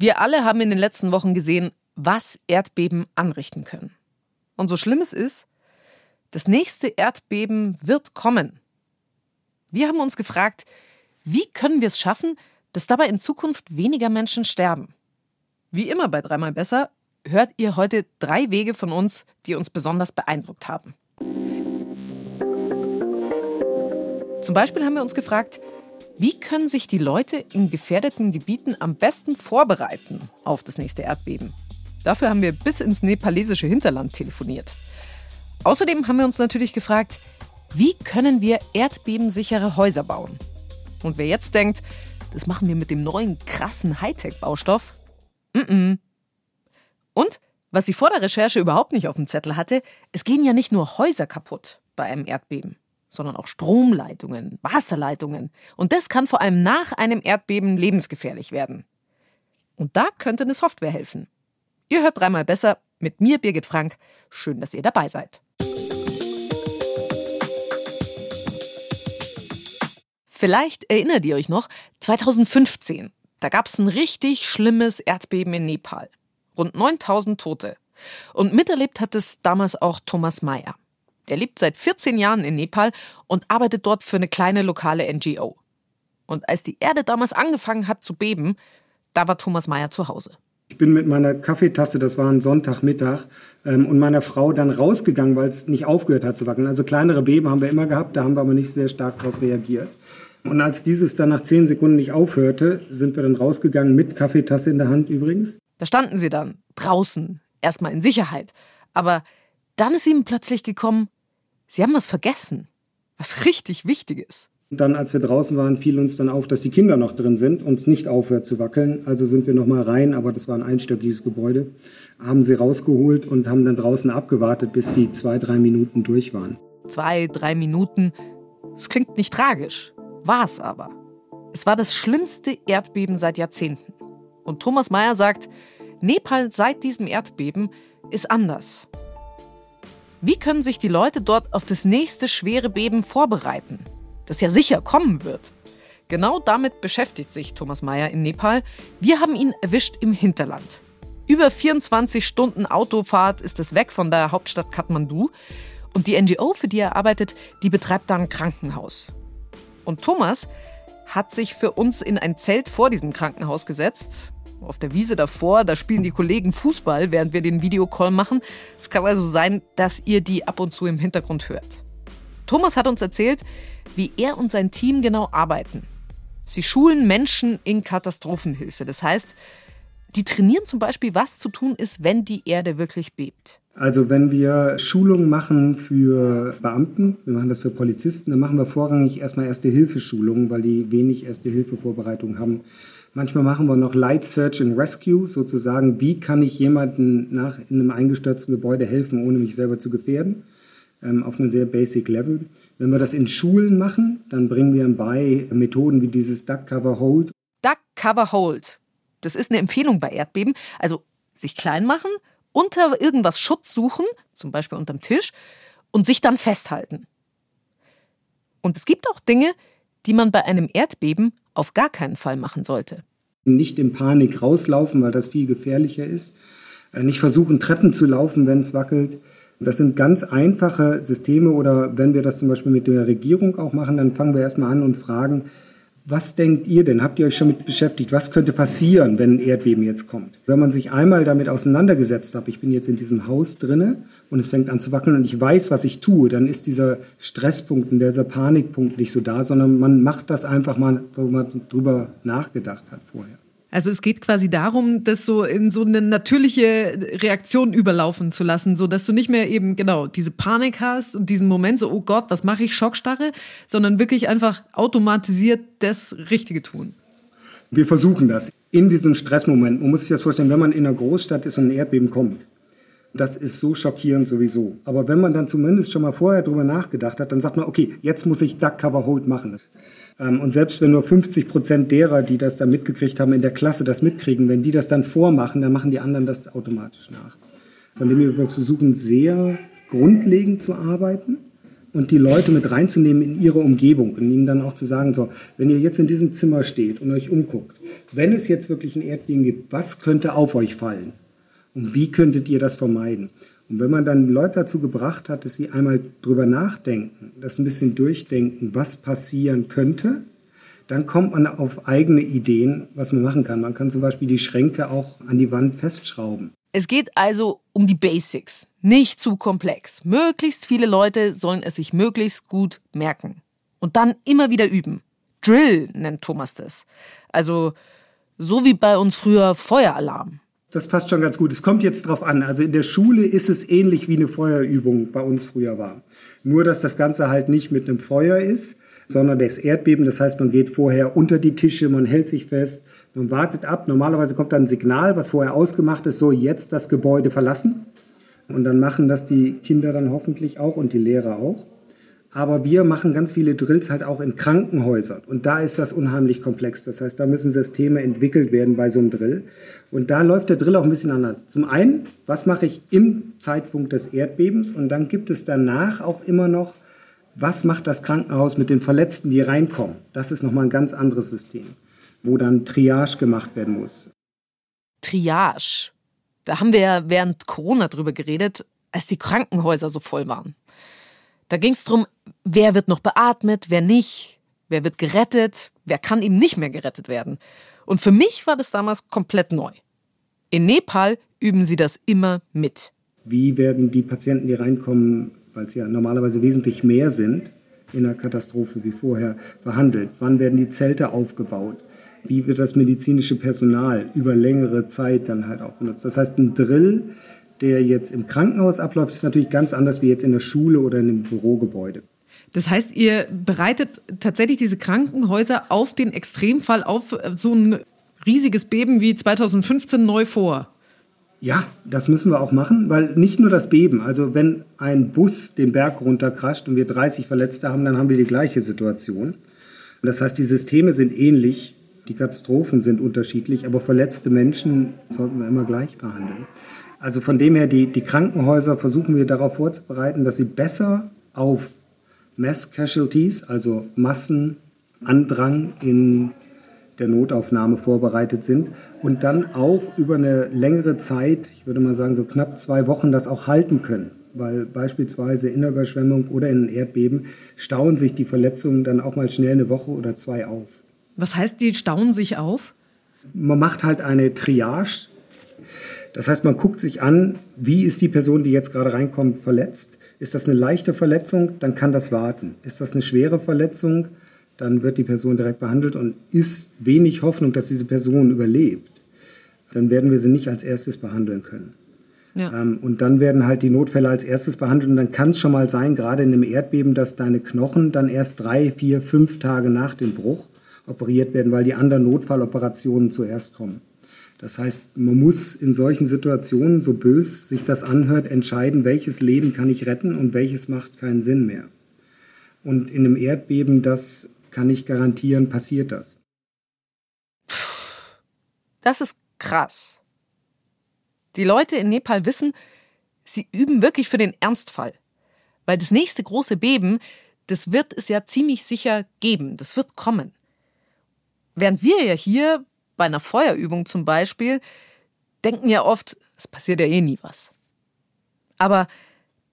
Wir alle haben in den letzten Wochen gesehen, was Erdbeben anrichten können. Und so schlimm es ist, das nächste Erdbeben wird kommen. Wir haben uns gefragt, wie können wir es schaffen, dass dabei in Zukunft weniger Menschen sterben? Wie immer bei dreimal besser hört ihr heute drei Wege von uns, die uns besonders beeindruckt haben. Zum Beispiel haben wir uns gefragt, wie können sich die Leute in gefährdeten Gebieten am besten vorbereiten auf das nächste Erdbeben? Dafür haben wir bis ins nepalesische Hinterland telefoniert. Außerdem haben wir uns natürlich gefragt, wie können wir erdbebensichere Häuser bauen? Und wer jetzt denkt, das machen wir mit dem neuen krassen Hightech-Baustoff? Mm, -mm. Und, was ich vor der Recherche überhaupt nicht auf dem Zettel hatte, es gehen ja nicht nur Häuser kaputt bei einem Erdbeben sondern auch Stromleitungen, Wasserleitungen. Und das kann vor allem nach einem Erdbeben lebensgefährlich werden. Und da könnte eine Software helfen. Ihr hört dreimal besser mit mir, Birgit Frank. Schön, dass ihr dabei seid. Vielleicht erinnert ihr euch noch, 2015, da gab es ein richtig schlimmes Erdbeben in Nepal. Rund 9000 Tote. Und miterlebt hat es damals auch Thomas Mayer. Der lebt seit 14 Jahren in Nepal und arbeitet dort für eine kleine lokale NGO. Und als die Erde damals angefangen hat zu beben, da war Thomas Mayer zu Hause. Ich bin mit meiner Kaffeetasse, das war ein Sonntagmittag, ähm, und meiner Frau dann rausgegangen, weil es nicht aufgehört hat zu wackeln. Also kleinere Beben haben wir immer gehabt, da haben wir aber nicht sehr stark darauf reagiert. Und als dieses dann nach zehn Sekunden nicht aufhörte, sind wir dann rausgegangen mit Kaffeetasse in der Hand übrigens. Da standen sie dann draußen, erstmal in Sicherheit. Aber dann ist ihm plötzlich gekommen, Sie haben was vergessen, was richtig wichtig ist. Dann, als wir draußen waren, fiel uns dann auf, dass die Kinder noch drin sind und es nicht aufhört zu wackeln. Also sind wir noch mal rein, aber das war ein einstöckiges Gebäude, haben sie rausgeholt und haben dann draußen abgewartet, bis die zwei, drei Minuten durch waren. Zwei, drei Minuten, das klingt nicht tragisch, war es aber. Es war das schlimmste Erdbeben seit Jahrzehnten. Und Thomas Mayer sagt, Nepal seit diesem Erdbeben ist anders. Wie können sich die Leute dort auf das nächste schwere Beben vorbereiten, das ja sicher kommen wird? Genau damit beschäftigt sich Thomas Mayer in Nepal. Wir haben ihn erwischt im Hinterland. Über 24 Stunden Autofahrt ist es weg von der Hauptstadt Kathmandu. Und die NGO, für die er arbeitet, die betreibt da ein Krankenhaus. Und Thomas hat sich für uns in ein Zelt vor diesem Krankenhaus gesetzt, auf der Wiese davor, da spielen die Kollegen Fußball, während wir den Videocall machen. Es kann also sein, dass ihr die ab und zu im Hintergrund hört. Thomas hat uns erzählt, wie er und sein Team genau arbeiten. Sie schulen Menschen in Katastrophenhilfe. Das heißt, die trainieren zum Beispiel, was zu tun ist, wenn die Erde wirklich bebt. Also wenn wir Schulungen machen für Beamten, wir machen das für Polizisten, dann machen wir vorrangig erstmal Erste-Hilfe-Schulungen, weil die wenig Erste-Hilfe-Vorbereitung haben. Manchmal machen wir noch Light Search and Rescue, sozusagen, wie kann ich jemandem nach in einem eingestürzten Gebäude helfen, ohne mich selber zu gefährden, ähm, auf einem sehr basic Level. Wenn wir das in Schulen machen, dann bringen wir bei Methoden wie dieses Duck Cover Hold. Duck Cover Hold. Das ist eine Empfehlung bei Erdbeben. Also sich klein machen, unter irgendwas Schutz suchen, zum Beispiel unterm Tisch, und sich dann festhalten. Und es gibt auch Dinge, die man bei einem Erdbeben auf gar keinen Fall machen sollte. Nicht in Panik rauslaufen, weil das viel gefährlicher ist. Äh, nicht versuchen, Treppen zu laufen, wenn es wackelt. Das sind ganz einfache Systeme oder wenn wir das zum Beispiel mit der Regierung auch machen, dann fangen wir erstmal an und fragen, was denkt ihr denn? Habt ihr euch schon mit beschäftigt? Was könnte passieren, wenn ein Erdbeben jetzt kommt? Wenn man sich einmal damit auseinandergesetzt hat, ich bin jetzt in diesem Haus drinne und es fängt an zu wackeln und ich weiß, was ich tue, dann ist dieser Stresspunkt und dieser Panikpunkt nicht so da, sondern man macht das einfach mal, wo man drüber nachgedacht hat vorher. Also es geht quasi darum, das so in so eine natürliche Reaktion überlaufen zu lassen, so dass du nicht mehr eben genau diese Panik hast und diesen Moment so, oh Gott, was mache ich, Schockstarre, sondern wirklich einfach automatisiert das Richtige tun. Wir versuchen das in diesem Stressmoment. Man muss sich das vorstellen, wenn man in einer Großstadt ist und ein Erdbeben kommt. Das ist so schockierend sowieso. Aber wenn man dann zumindest schon mal vorher drüber nachgedacht hat, dann sagt man, okay, jetzt muss ich Duck Cover Hold machen. Ähm, und selbst wenn nur 50 Prozent derer, die das dann mitgekriegt haben, in der Klasse das mitkriegen, wenn die das dann vormachen, dann machen die anderen das automatisch nach. Von dem wir versuchen sehr grundlegend zu arbeiten, und die Leute mit reinzunehmen in ihre Umgebung und ihnen dann auch zu sagen, so, wenn ihr jetzt in diesem Zimmer steht und euch umguckt, wenn es jetzt wirklich ein Erdbeben gibt, was könnte auf euch fallen? Und wie könntet ihr das vermeiden? Und wenn man dann Leute dazu gebracht hat, dass sie einmal drüber nachdenken, das ein bisschen durchdenken, was passieren könnte, dann kommt man auf eigene Ideen, was man machen kann. Man kann zum Beispiel die Schränke auch an die Wand festschrauben. Es geht also um die Basics, nicht zu komplex. Möglichst viele Leute sollen es sich möglichst gut merken. Und dann immer wieder üben. Drill nennt Thomas das. Also so wie bei uns früher Feueralarm. Das passt schon ganz gut. Es kommt jetzt drauf an. Also in der Schule ist es ähnlich wie eine Feuerübung bei uns früher war. Nur, dass das Ganze halt nicht mit einem Feuer ist, sondern das Erdbeben. Das heißt, man geht vorher unter die Tische, man hält sich fest, man wartet ab. Normalerweise kommt dann ein Signal, was vorher ausgemacht ist, so jetzt das Gebäude verlassen. Und dann machen das die Kinder dann hoffentlich auch und die Lehrer auch. Aber wir machen ganz viele Drills halt auch in Krankenhäusern. Und da ist das unheimlich komplex. Das heißt, da müssen Systeme entwickelt werden bei so einem Drill. Und da läuft der Drill auch ein bisschen anders. Zum einen, was mache ich im Zeitpunkt des Erdbebens? Und dann gibt es danach auch immer noch, was macht das Krankenhaus mit den Verletzten, die reinkommen? Das ist nochmal ein ganz anderes System, wo dann Triage gemacht werden muss. Triage. Da haben wir ja während Corona drüber geredet, als die Krankenhäuser so voll waren. Da ging es darum, wer wird noch beatmet, wer nicht, wer wird gerettet, wer kann eben nicht mehr gerettet werden. Und für mich war das damals komplett neu. In Nepal üben sie das immer mit. Wie werden die Patienten, die reinkommen, weil es ja normalerweise wesentlich mehr sind in einer Katastrophe wie vorher, behandelt? Wann werden die Zelte aufgebaut? Wie wird das medizinische Personal über längere Zeit dann halt auch benutzt? Das heißt, ein Drill der jetzt im Krankenhaus abläuft, ist natürlich ganz anders wie jetzt in der Schule oder in einem Bürogebäude. Das heißt, ihr bereitet tatsächlich diese Krankenhäuser auf den Extremfall, auf so ein riesiges Beben wie 2015 neu vor. Ja, das müssen wir auch machen, weil nicht nur das Beben, also wenn ein Bus den Berg runterkrascht und wir 30 Verletzte haben, dann haben wir die gleiche Situation. Das heißt, die Systeme sind ähnlich, die Katastrophen sind unterschiedlich, aber verletzte Menschen sollten wir immer gleich behandeln. Also von dem her, die, die Krankenhäuser versuchen wir darauf vorzubereiten, dass sie besser auf Mass Casualties, also Massenandrang in der Notaufnahme vorbereitet sind und dann auch über eine längere Zeit, ich würde mal sagen so knapp zwei Wochen, das auch halten können. Weil beispielsweise in der Überschwemmung oder in einem Erdbeben stauen sich die Verletzungen dann auch mal schnell eine Woche oder zwei auf. Was heißt, die stauen sich auf? Man macht halt eine Triage das heißt, man guckt sich an, wie ist die Person, die jetzt gerade reinkommt, verletzt. Ist das eine leichte Verletzung, dann kann das warten. Ist das eine schwere Verletzung, dann wird die Person direkt behandelt und ist wenig Hoffnung, dass diese Person überlebt. Dann werden wir sie nicht als erstes behandeln können. Ja. Ähm, und dann werden halt die Notfälle als erstes behandelt und dann kann es schon mal sein, gerade in einem Erdbeben, dass deine Knochen dann erst drei, vier, fünf Tage nach dem Bruch operiert werden, weil die anderen Notfalloperationen zuerst kommen. Das heißt, man muss in solchen Situationen, so bös sich das anhört, entscheiden, welches Leben kann ich retten und welches macht keinen Sinn mehr. Und in einem Erdbeben, das kann ich garantieren, passiert das. Das ist krass. Die Leute in Nepal wissen, sie üben wirklich für den Ernstfall. Weil das nächste große Beben, das wird es ja ziemlich sicher geben. Das wird kommen. Während wir ja hier bei einer Feuerübung zum Beispiel, denken ja oft, es passiert ja eh nie was. Aber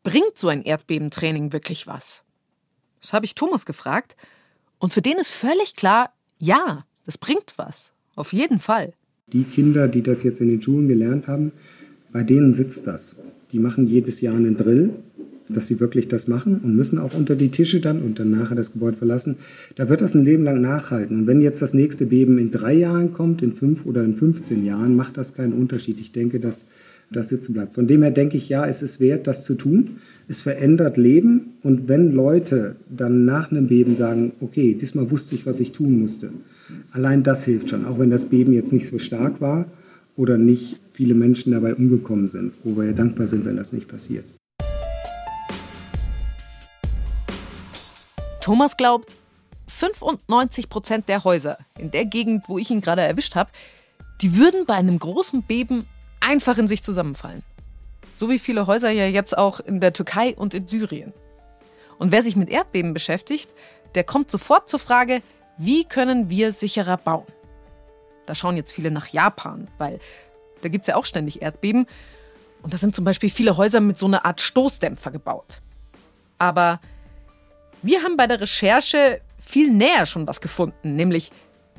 bringt so ein Erdbebentraining wirklich was? Das habe ich Thomas gefragt. Und für den ist völlig klar, ja, das bringt was. Auf jeden Fall. Die Kinder, die das jetzt in den Schulen gelernt haben, bei denen sitzt das. Die machen jedes Jahr einen Drill dass sie wirklich das machen und müssen auch unter die Tische dann und dann nachher das Gebäude verlassen. Da wird das ein Leben lang nachhalten. Und wenn jetzt das nächste Beben in drei Jahren kommt, in fünf oder in 15 Jahren, macht das keinen Unterschied. Ich denke, dass das sitzen bleibt. Von dem her denke ich, ja, es ist wert, das zu tun. Es verändert Leben. Und wenn Leute dann nach einem Beben sagen, okay, diesmal wusste ich, was ich tun musste, allein das hilft schon, auch wenn das Beben jetzt nicht so stark war oder nicht viele Menschen dabei umgekommen sind, wo wir ja dankbar sind, wenn das nicht passiert. Thomas glaubt, 95 Prozent der Häuser in der Gegend, wo ich ihn gerade erwischt habe, die würden bei einem großen Beben einfach in sich zusammenfallen. So wie viele Häuser ja jetzt auch in der Türkei und in Syrien. Und wer sich mit Erdbeben beschäftigt, der kommt sofort zur Frage, wie können wir sicherer bauen? Da schauen jetzt viele nach Japan, weil da gibt es ja auch ständig Erdbeben. Und da sind zum Beispiel viele Häuser mit so einer Art Stoßdämpfer gebaut. Aber wir haben bei der Recherche viel näher schon was gefunden, nämlich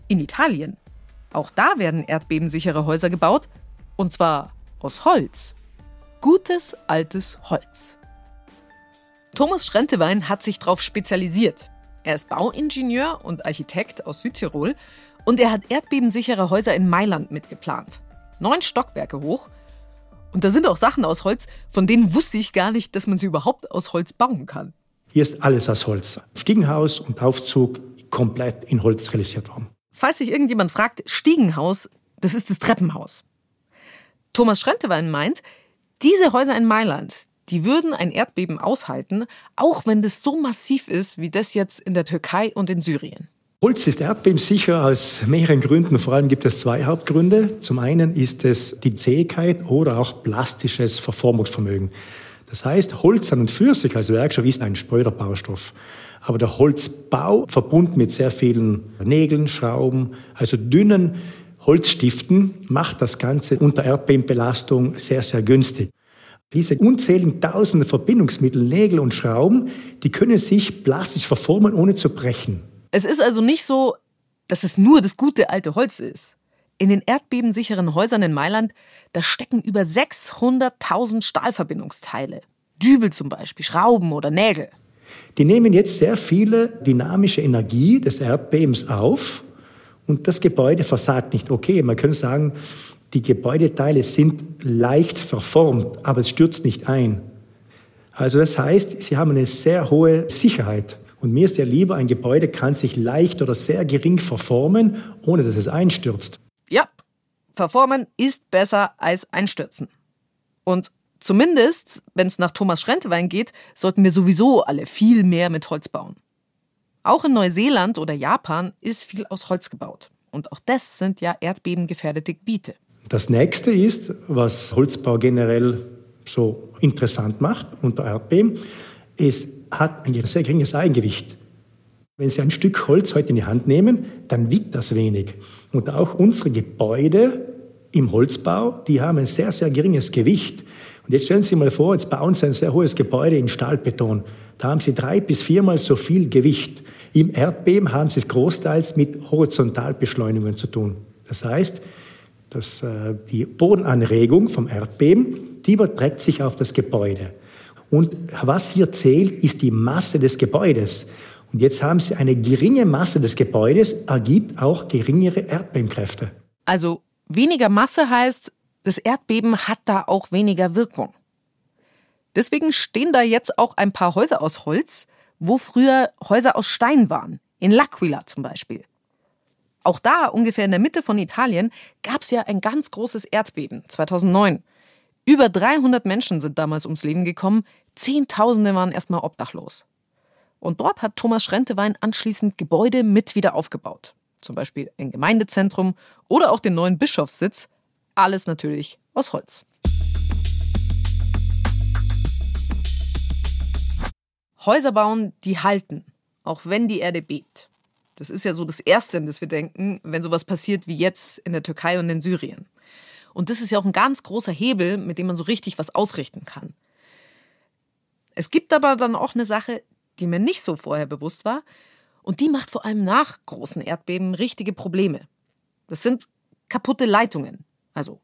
in Italien. Auch da werden erdbebensichere Häuser gebaut, und zwar aus Holz. Gutes altes Holz. Thomas Schrentewein hat sich darauf spezialisiert. Er ist Bauingenieur und Architekt aus Südtirol und er hat erdbebensichere Häuser in Mailand mitgeplant. Neun Stockwerke hoch. Und da sind auch Sachen aus Holz, von denen wusste ich gar nicht, dass man sie überhaupt aus Holz bauen kann. Hier ist alles aus Holz. Stiegenhaus und Aufzug komplett in Holz realisiert worden. Falls sich irgendjemand fragt, Stiegenhaus, das ist das Treppenhaus. Thomas Schrentewein meint, diese Häuser in Mailand, die würden ein Erdbeben aushalten, auch wenn das so massiv ist wie das jetzt in der Türkei und in Syrien. Holz ist erdbebensicher aus mehreren Gründen. Vor allem gibt es zwei Hauptgründe. Zum einen ist es die Zähigkeit oder auch plastisches Verformungsvermögen. Das heißt, Holz an und für sich als Werkstoff ist ein spröder Baustoff. Aber der Holzbau, verbunden mit sehr vielen Nägeln, Schrauben, also dünnen Holzstiften, macht das Ganze unter Erdbebenbelastung sehr, sehr günstig. Diese unzähligen tausende Verbindungsmittel, Nägel und Schrauben, die können sich plastisch verformen, ohne zu brechen. Es ist also nicht so, dass es nur das gute alte Holz ist. In den erdbebensicheren Häusern in Mailand, da stecken über 600.000 Stahlverbindungsteile. Dübel zum Beispiel, Schrauben oder Nägel. Die nehmen jetzt sehr viele dynamische Energie des Erdbebens auf und das Gebäude versagt nicht. Okay, man könnte sagen, die Gebäudeteile sind leicht verformt, aber es stürzt nicht ein. Also das heißt, sie haben eine sehr hohe Sicherheit. Und mir ist ja lieber, ein Gebäude kann sich leicht oder sehr gering verformen, ohne dass es einstürzt. Ja, verformen ist besser als einstürzen. Und zumindest, wenn es nach Thomas Schrentewein geht, sollten wir sowieso alle viel mehr mit Holz bauen. Auch in Neuseeland oder Japan ist viel aus Holz gebaut. Und auch das sind ja erdbebengefährdete Gebiete. Das nächste ist, was Holzbau generell so interessant macht unter Erdbeben, es hat ein sehr geringes Eigengewicht. Wenn Sie ein Stück Holz heute in die Hand nehmen, dann wiegt das wenig. Und auch unsere Gebäude im Holzbau, die haben ein sehr, sehr geringes Gewicht. Und jetzt stellen Sie sich mal vor, jetzt bauen Sie ein sehr hohes Gebäude in Stahlbeton. Da haben Sie drei bis viermal so viel Gewicht. Im Erdbeben haben Sie es großteils mit Horizontalbeschleunigungen zu tun. Das heißt, dass äh, die Bodenanregung vom Erdbeben, die überträgt sich auf das Gebäude. Und was hier zählt, ist die Masse des Gebäudes. Und jetzt haben Sie eine geringe Masse des Gebäudes, ergibt auch geringere Erdbebenkräfte. Also weniger Masse heißt, das Erdbeben hat da auch weniger Wirkung. Deswegen stehen da jetzt auch ein paar Häuser aus Holz, wo früher Häuser aus Stein waren, in L'Aquila zum Beispiel. Auch da, ungefähr in der Mitte von Italien, gab es ja ein ganz großes Erdbeben 2009. Über 300 Menschen sind damals ums Leben gekommen, Zehntausende waren erstmal obdachlos. Und dort hat Thomas Schrentewein anschließend Gebäude mit wieder aufgebaut. Zum Beispiel ein Gemeindezentrum oder auch den neuen Bischofssitz. Alles natürlich aus Holz. Häuser bauen, die halten, auch wenn die Erde bebt. Das ist ja so das Erste, an das wir denken, wenn sowas passiert wie jetzt in der Türkei und in Syrien. Und das ist ja auch ein ganz großer Hebel, mit dem man so richtig was ausrichten kann. Es gibt aber dann auch eine Sache, die mir nicht so vorher bewusst war, und die macht vor allem nach großen Erdbeben richtige Probleme. Das sind kaputte Leitungen, also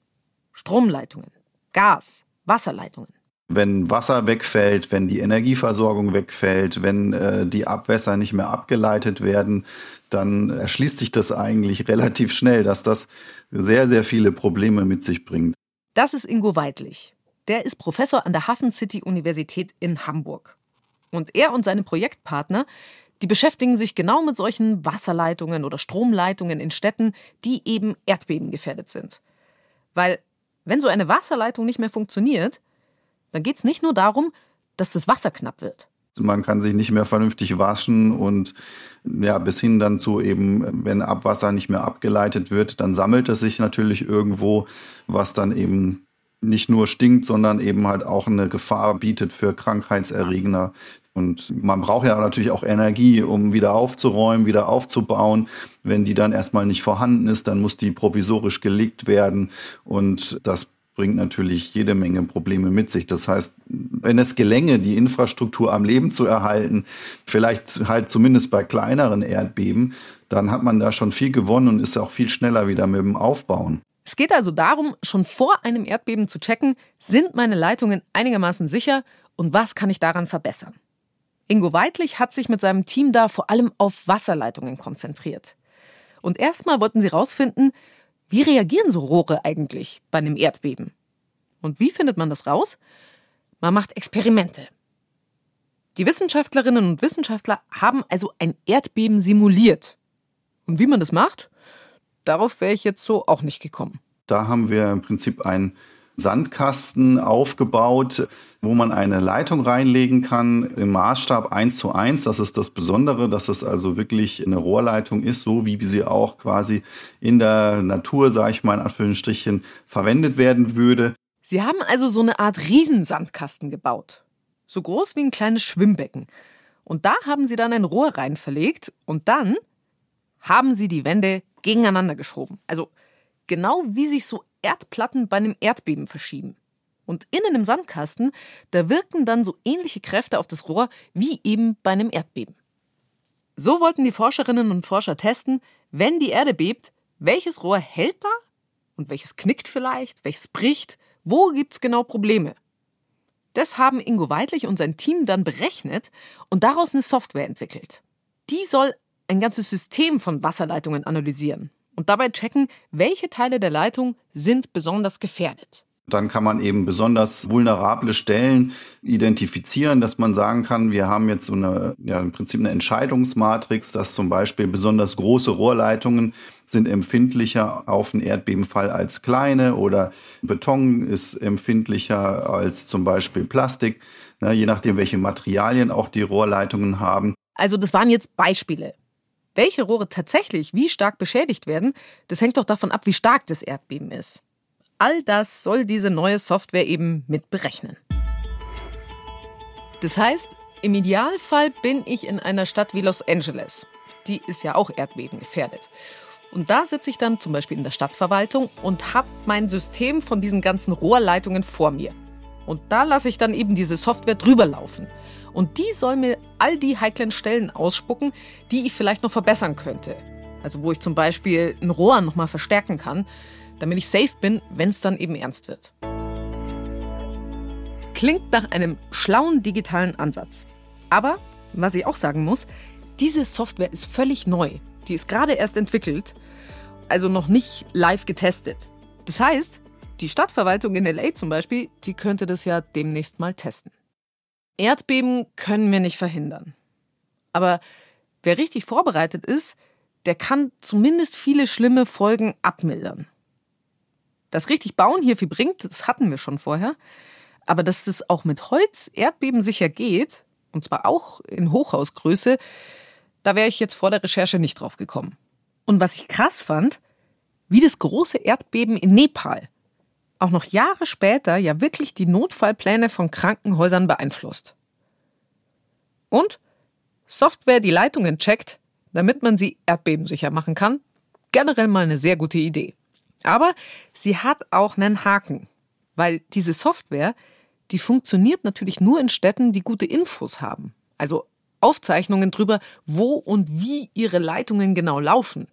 Stromleitungen, Gas, Wasserleitungen wenn Wasser wegfällt, wenn die Energieversorgung wegfällt, wenn äh, die Abwässer nicht mehr abgeleitet werden, dann erschließt sich das eigentlich relativ schnell, dass das sehr, sehr viele Probleme mit sich bringt. Das ist Ingo Weidlich. Der ist Professor an der Hafen City Universität in Hamburg. Und er und seine Projektpartner, die beschäftigen sich genau mit solchen Wasserleitungen oder Stromleitungen in Städten, die eben erdbebengefährdet sind. Weil wenn so eine Wasserleitung nicht mehr funktioniert, dann geht es nicht nur darum, dass das Wasser knapp wird. Man kann sich nicht mehr vernünftig waschen und ja, bis hin dann zu eben, wenn Abwasser nicht mehr abgeleitet wird, dann sammelt es sich natürlich irgendwo, was dann eben nicht nur stinkt, sondern eben halt auch eine Gefahr bietet für Krankheitserregner. Und man braucht ja natürlich auch Energie, um wieder aufzuräumen, wieder aufzubauen. Wenn die dann erstmal nicht vorhanden ist, dann muss die provisorisch gelegt werden. Und das bringt natürlich jede Menge Probleme mit sich. Das heißt, wenn es gelänge, die Infrastruktur am Leben zu erhalten, vielleicht halt zumindest bei kleineren Erdbeben, dann hat man da schon viel gewonnen und ist auch viel schneller wieder mit dem Aufbauen. Es geht also darum, schon vor einem Erdbeben zu checken, sind meine Leitungen einigermaßen sicher und was kann ich daran verbessern. Ingo Weidlich hat sich mit seinem Team da vor allem auf Wasserleitungen konzentriert. Und erstmal wollten sie herausfinden, wie reagieren so Rohre eigentlich bei einem Erdbeben? Und wie findet man das raus? Man macht Experimente. Die Wissenschaftlerinnen und Wissenschaftler haben also ein Erdbeben simuliert. Und wie man das macht, Darauf wäre ich jetzt so auch nicht gekommen. Da haben wir im Prinzip einen Sandkasten aufgebaut, wo man eine Leitung reinlegen kann im Maßstab 1 zu 1. Das ist das Besondere, dass es also wirklich eine Rohrleitung ist, so wie sie auch quasi in der Natur, sage ich mal in Anführungsstrichen, verwendet werden würde. Sie haben also so eine Art Riesensandkasten gebaut. So groß wie ein kleines Schwimmbecken. Und da haben sie dann ein Rohr rein verlegt und dann haben sie die Wände gegeneinander geschoben. Also genau wie sich so Erdplatten bei einem Erdbeben verschieben. Und innen im Sandkasten, da wirken dann so ähnliche Kräfte auf das Rohr wie eben bei einem Erdbeben. So wollten die Forscherinnen und Forscher testen, wenn die Erde bebt, welches Rohr hält da und welches knickt vielleicht, welches bricht, wo gibt's genau Probleme. Das haben Ingo Weidlich und sein Team dann berechnet und daraus eine Software entwickelt. Die soll ein ganzes System von Wasserleitungen analysieren und dabei checken, welche Teile der Leitung sind besonders gefährdet. Dann kann man eben besonders vulnerable Stellen identifizieren, dass man sagen kann, wir haben jetzt so eine, ja, im Prinzip eine Entscheidungsmatrix, dass zum Beispiel besonders große Rohrleitungen sind empfindlicher auf einen Erdbebenfall als kleine oder Beton ist empfindlicher als zum Beispiel Plastik, ne, je nachdem, welche Materialien auch die Rohrleitungen haben. Also das waren jetzt Beispiele. Welche Rohre tatsächlich wie stark beschädigt werden, das hängt doch davon ab, wie stark das Erdbeben ist. All das soll diese neue Software eben mit berechnen. Das heißt, im Idealfall bin ich in einer Stadt wie Los Angeles. Die ist ja auch erdbebengefährdet. Und da sitze ich dann zum Beispiel in der Stadtverwaltung und habe mein System von diesen ganzen Rohrleitungen vor mir. Und da lasse ich dann eben diese Software drüber laufen. Und die soll mir all die heiklen Stellen ausspucken, die ich vielleicht noch verbessern könnte. Also wo ich zum Beispiel ein Rohr nochmal verstärken kann, damit ich safe bin, wenn es dann eben ernst wird. Klingt nach einem schlauen digitalen Ansatz. Aber, was ich auch sagen muss, diese Software ist völlig neu. Die ist gerade erst entwickelt, also noch nicht live getestet. Das heißt, die Stadtverwaltung in LA zum Beispiel, die könnte das ja demnächst mal testen. Erdbeben können wir nicht verhindern. Aber wer richtig vorbereitet ist, der kann zumindest viele schlimme Folgen abmildern. Das richtig Bauen hier viel bringt, das hatten wir schon vorher. Aber dass das auch mit Holz erdbebensicher geht, und zwar auch in Hochhausgröße, da wäre ich jetzt vor der Recherche nicht drauf gekommen. Und was ich krass fand, wie das große Erdbeben in Nepal auch noch Jahre später ja wirklich die Notfallpläne von Krankenhäusern beeinflusst. Und Software die Leitungen checkt, damit man sie erdbebensicher machen kann. Generell mal eine sehr gute Idee. Aber sie hat auch einen Haken, weil diese Software, die funktioniert natürlich nur in Städten, die gute Infos haben. Also Aufzeichnungen darüber, wo und wie ihre Leitungen genau laufen.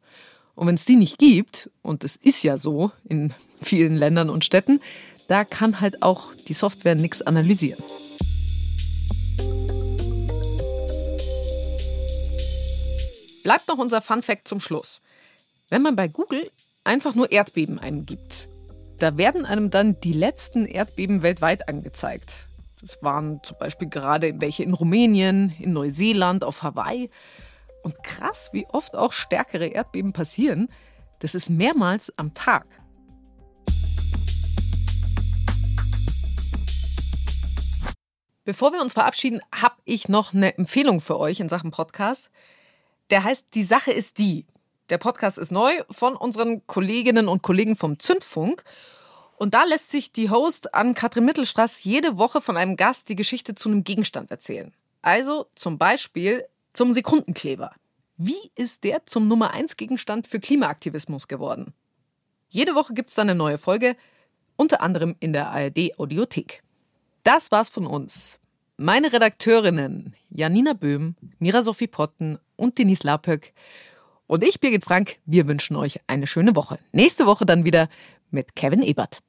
Und wenn es die nicht gibt, und es ist ja so in vielen Ländern und Städten, da kann halt auch die Software nichts analysieren. Bleibt noch unser Fun Fact zum Schluss. Wenn man bei Google einfach nur Erdbeben eingibt, da werden einem dann die letzten Erdbeben weltweit angezeigt. Das waren zum Beispiel gerade welche in Rumänien, in Neuseeland, auf Hawaii. Und krass, wie oft auch stärkere Erdbeben passieren, das ist mehrmals am Tag. Bevor wir uns verabschieden, habe ich noch eine Empfehlung für euch in Sachen Podcast. Der heißt Die Sache ist die. Der Podcast ist neu von unseren Kolleginnen und Kollegen vom Zündfunk. Und da lässt sich die Host an Katrin Mittelstraß jede Woche von einem Gast die Geschichte zu einem Gegenstand erzählen. Also zum Beispiel zum Sekundenkleber. Wie ist der zum Nummer 1 Gegenstand für Klimaaktivismus geworden? Jede Woche gibt es eine neue Folge, unter anderem in der ARD Audiothek. Das war's von uns. Meine Redakteurinnen Janina Böhm, Mira Sophie Potten und Denise Lapöck und ich, Birgit Frank, wir wünschen euch eine schöne Woche. Nächste Woche dann wieder mit Kevin Ebert.